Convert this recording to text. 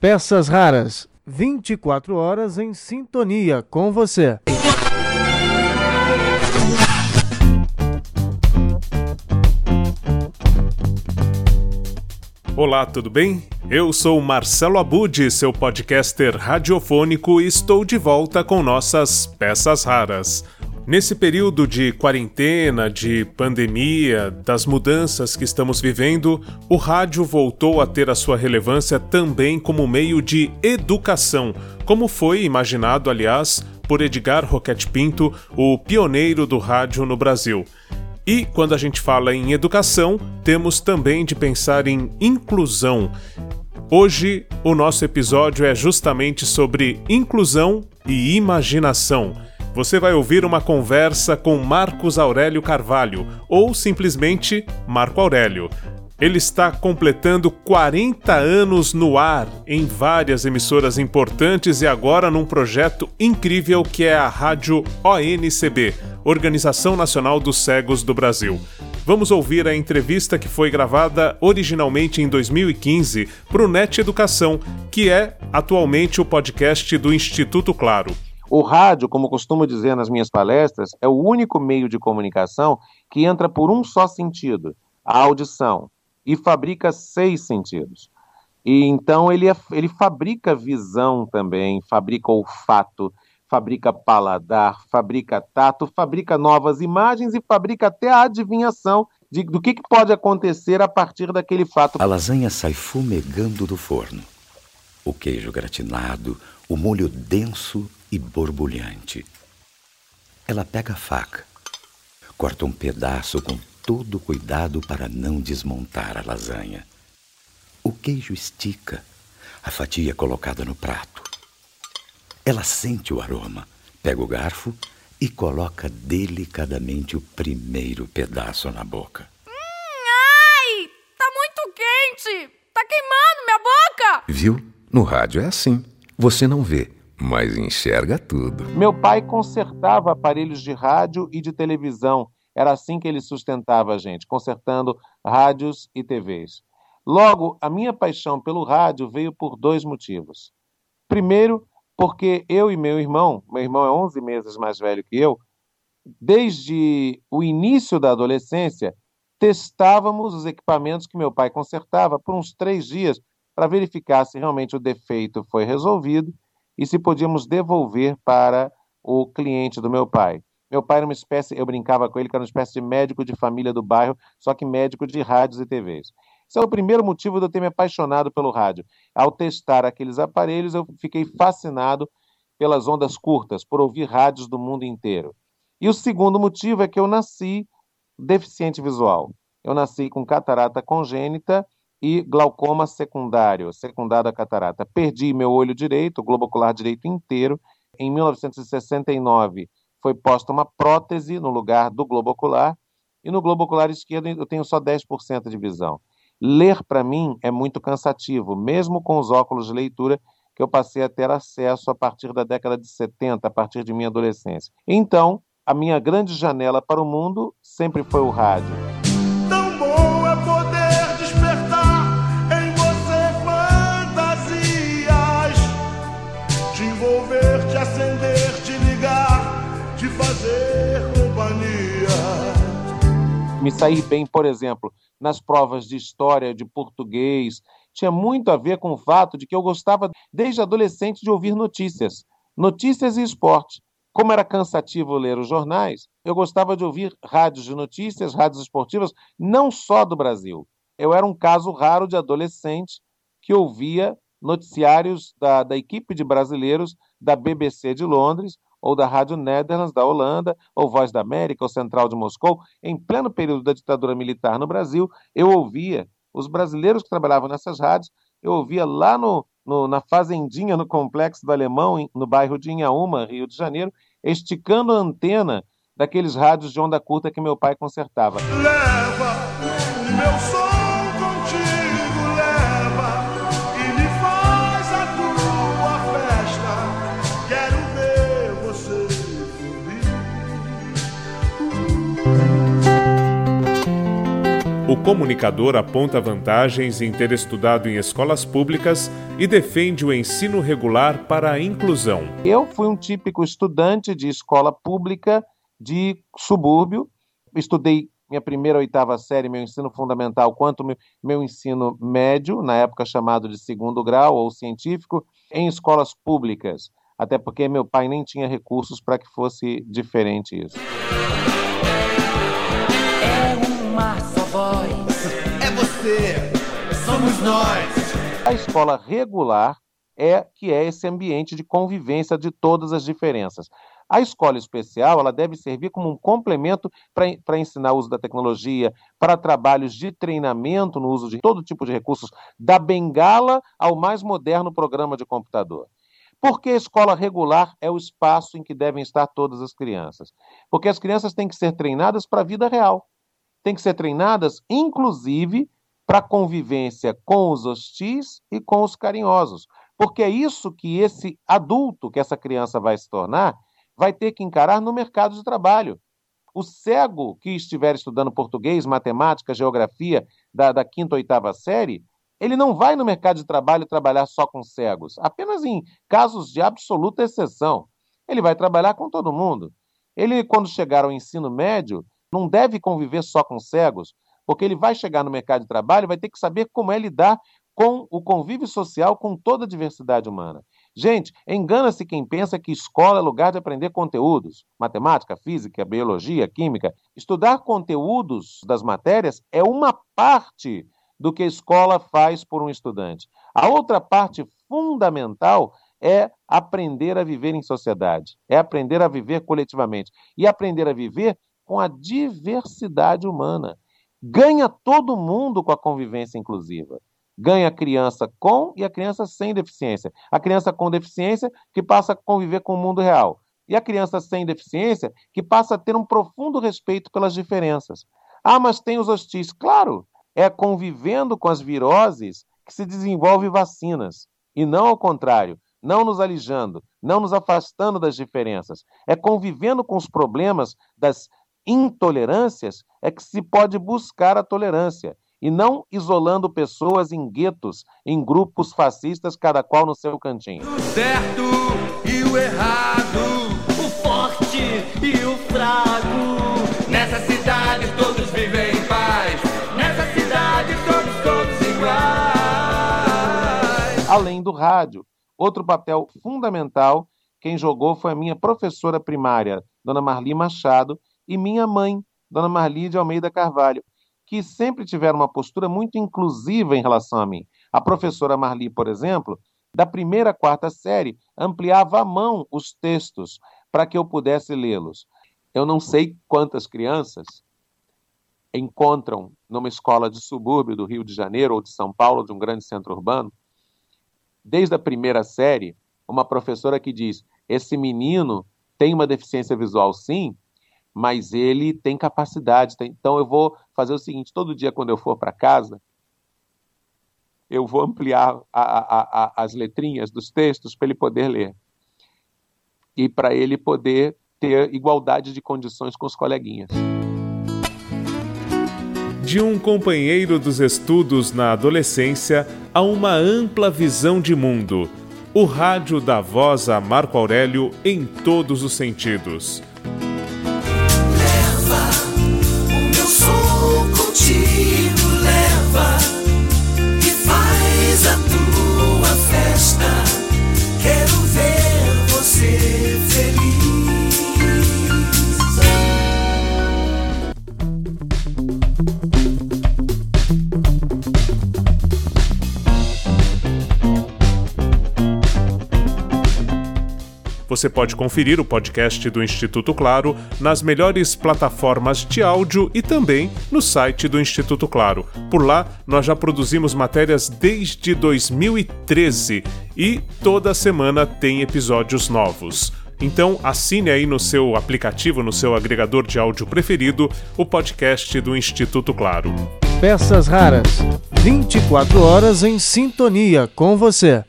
Peças raras, 24 horas em sintonia com você. Olá, tudo bem? Eu sou Marcelo Abud, seu podcaster radiofônico, e estou de volta com nossas peças raras. Nesse período de quarentena, de pandemia, das mudanças que estamos vivendo, o rádio voltou a ter a sua relevância também como meio de educação, como foi imaginado, aliás, por Edgar Roquette Pinto, o pioneiro do rádio no Brasil. E quando a gente fala em educação, temos também de pensar em inclusão. Hoje, o nosso episódio é justamente sobre inclusão e imaginação você vai ouvir uma conversa com Marcos Aurélio Carvalho, ou simplesmente Marco Aurélio. Ele está completando 40 anos no ar em várias emissoras importantes e agora num projeto incrível que é a Rádio ONCB, Organização Nacional dos Cegos do Brasil. Vamos ouvir a entrevista que foi gravada originalmente em 2015 para o Net Educação, que é atualmente o podcast do Instituto Claro. O rádio, como costumo dizer nas minhas palestras, é o único meio de comunicação que entra por um só sentido, a audição, e fabrica seis sentidos. E então ele, é, ele fabrica visão também, fabrica olfato, fabrica paladar, fabrica tato, fabrica novas imagens e fabrica até a adivinhação de, do que, que pode acontecer a partir daquele fato. A lasanha sai fumegando do forno. O queijo gratinado, o molho denso e borbulhante. Ela pega a faca, corta um pedaço com todo cuidado para não desmontar a lasanha. O queijo estica, a fatia colocada no prato. Ela sente o aroma, pega o garfo e coloca delicadamente o primeiro pedaço na boca. Hum, ai! Tá muito quente! Tá queimando minha boca! Viu? No rádio é assim. Você não vê, mas enxerga tudo. Meu pai consertava aparelhos de rádio e de televisão. Era assim que ele sustentava a gente, consertando rádios e TVs. Logo, a minha paixão pelo rádio veio por dois motivos. Primeiro, porque eu e meu irmão, meu irmão é 11 meses mais velho que eu, desde o início da adolescência, testávamos os equipamentos que meu pai consertava por uns três dias para verificar se realmente o defeito foi resolvido e se podíamos devolver para o cliente do meu pai. Meu pai era uma espécie, eu brincava com ele, que era uma espécie de médico de família do bairro, só que médico de rádios e TVs. Esse é o primeiro motivo de eu ter me apaixonado pelo rádio. Ao testar aqueles aparelhos, eu fiquei fascinado pelas ondas curtas, por ouvir rádios do mundo inteiro. E o segundo motivo é que eu nasci deficiente visual. Eu nasci com catarata congênita e glaucoma secundário, secundário à catarata. Perdi meu olho direito, o globo ocular direito inteiro. Em 1969 foi posta uma prótese no lugar do globo ocular e no globo ocular esquerdo eu tenho só 10% de visão. Ler para mim é muito cansativo, mesmo com os óculos de leitura que eu passei a ter acesso a partir da década de 70, a partir de minha adolescência. Então, a minha grande janela para o mundo sempre foi o rádio. Me sair bem, por exemplo, nas provas de história, de português, tinha muito a ver com o fato de que eu gostava, desde adolescente, de ouvir notícias. Notícias e esporte. Como era cansativo ler os jornais, eu gostava de ouvir rádios de notícias, rádios esportivas, não só do Brasil. Eu era um caso raro de adolescente que ouvia noticiários da, da equipe de brasileiros da BBC de Londres ou da Rádio Netherlands da Holanda, ou Voz da América, ou Central de Moscou, em pleno período da ditadura militar no Brasil, eu ouvia os brasileiros que trabalhavam nessas rádios, eu ouvia lá no, no, na fazendinha, no complexo do Alemão, no bairro de Inhaúma, Rio de Janeiro, esticando a antena daqueles rádios de onda curta que meu pai consertava. Leva meu sonho comunicador aponta vantagens em ter estudado em escolas públicas e defende o ensino regular para a inclusão. Eu fui um típico estudante de escola pública de subúrbio. Estudei minha primeira oitava série, meu ensino fundamental, quanto meu, meu ensino médio, na época chamado de segundo grau ou científico, em escolas públicas. Até porque meu pai nem tinha recursos para que fosse diferente isso. Somos nós. A escola regular é que é esse ambiente de convivência de todas as diferenças. A escola especial ela deve servir como um complemento para ensinar o uso da tecnologia, para trabalhos de treinamento no uso de todo tipo de recursos, da bengala ao mais moderno programa de computador. Porque a escola regular é o espaço em que devem estar todas as crianças. Porque as crianças têm que ser treinadas para a vida real. Têm que ser treinadas, inclusive, para convivência com os hostis e com os carinhosos. Porque é isso que esse adulto, que essa criança vai se tornar, vai ter que encarar no mercado de trabalho. O cego que estiver estudando português, matemática, geografia da, da quinta ou oitava série, ele não vai no mercado de trabalho trabalhar só com cegos, apenas em casos de absoluta exceção. Ele vai trabalhar com todo mundo. Ele, quando chegar ao ensino médio, não deve conviver só com cegos, porque ele vai chegar no mercado de trabalho e vai ter que saber como é lidar com o convívio social com toda a diversidade humana. Gente, engana-se quem pensa que escola é lugar de aprender conteúdos, matemática, física, biologia, química. Estudar conteúdos das matérias é uma parte do que a escola faz por um estudante. A outra parte fundamental é aprender a viver em sociedade, é aprender a viver coletivamente e aprender a viver com a diversidade humana. Ganha todo mundo com a convivência inclusiva ganha a criança com e a criança sem deficiência. A criança com deficiência que passa a conviver com o mundo real. E a criança sem deficiência que passa a ter um profundo respeito pelas diferenças. Ah, mas tem os hostis. Claro, é convivendo com as viroses que se desenvolve vacinas. E não ao contrário, não nos alijando, não nos afastando das diferenças. É convivendo com os problemas das intolerâncias é que se pode buscar a tolerância e não isolando pessoas em guetos, em grupos fascistas, cada qual no seu cantinho. O certo e o errado, o forte e o fraco. Nessa cidade todos vivem em paz. Nessa cidade todos todos iguais. Além do rádio, outro papel fundamental quem jogou foi a minha professora primária, Dona Marli Machado, e minha mãe, Dona Marli de Almeida Carvalho que sempre tiveram uma postura muito inclusiva em relação a mim. A professora Marli, por exemplo, da primeira à quarta série, ampliava a mão os textos para que eu pudesse lê-los. Eu não sei quantas crianças encontram numa escola de subúrbio do Rio de Janeiro ou de São Paulo, de um grande centro urbano, desde a primeira série, uma professora que diz: esse menino tem uma deficiência visual, sim, mas ele tem capacidade. Tem... Então eu vou fazer o seguinte: todo dia quando eu for para casa, eu vou ampliar a, a, a, as letrinhas dos textos para ele poder ler e para ele poder ter igualdade de condições com os coleguinhas. De um companheiro dos estudos na adolescência a uma ampla visão de mundo. O rádio dá voz a Marco Aurélio em todos os sentidos. Você pode conferir o podcast do Instituto Claro nas melhores plataformas de áudio e também no site do Instituto Claro. Por lá, nós já produzimos matérias desde 2013 e toda semana tem episódios novos. Então assine aí no seu aplicativo, no seu agregador de áudio preferido, o podcast do Instituto Claro. Peças raras. 24 horas em sintonia com você.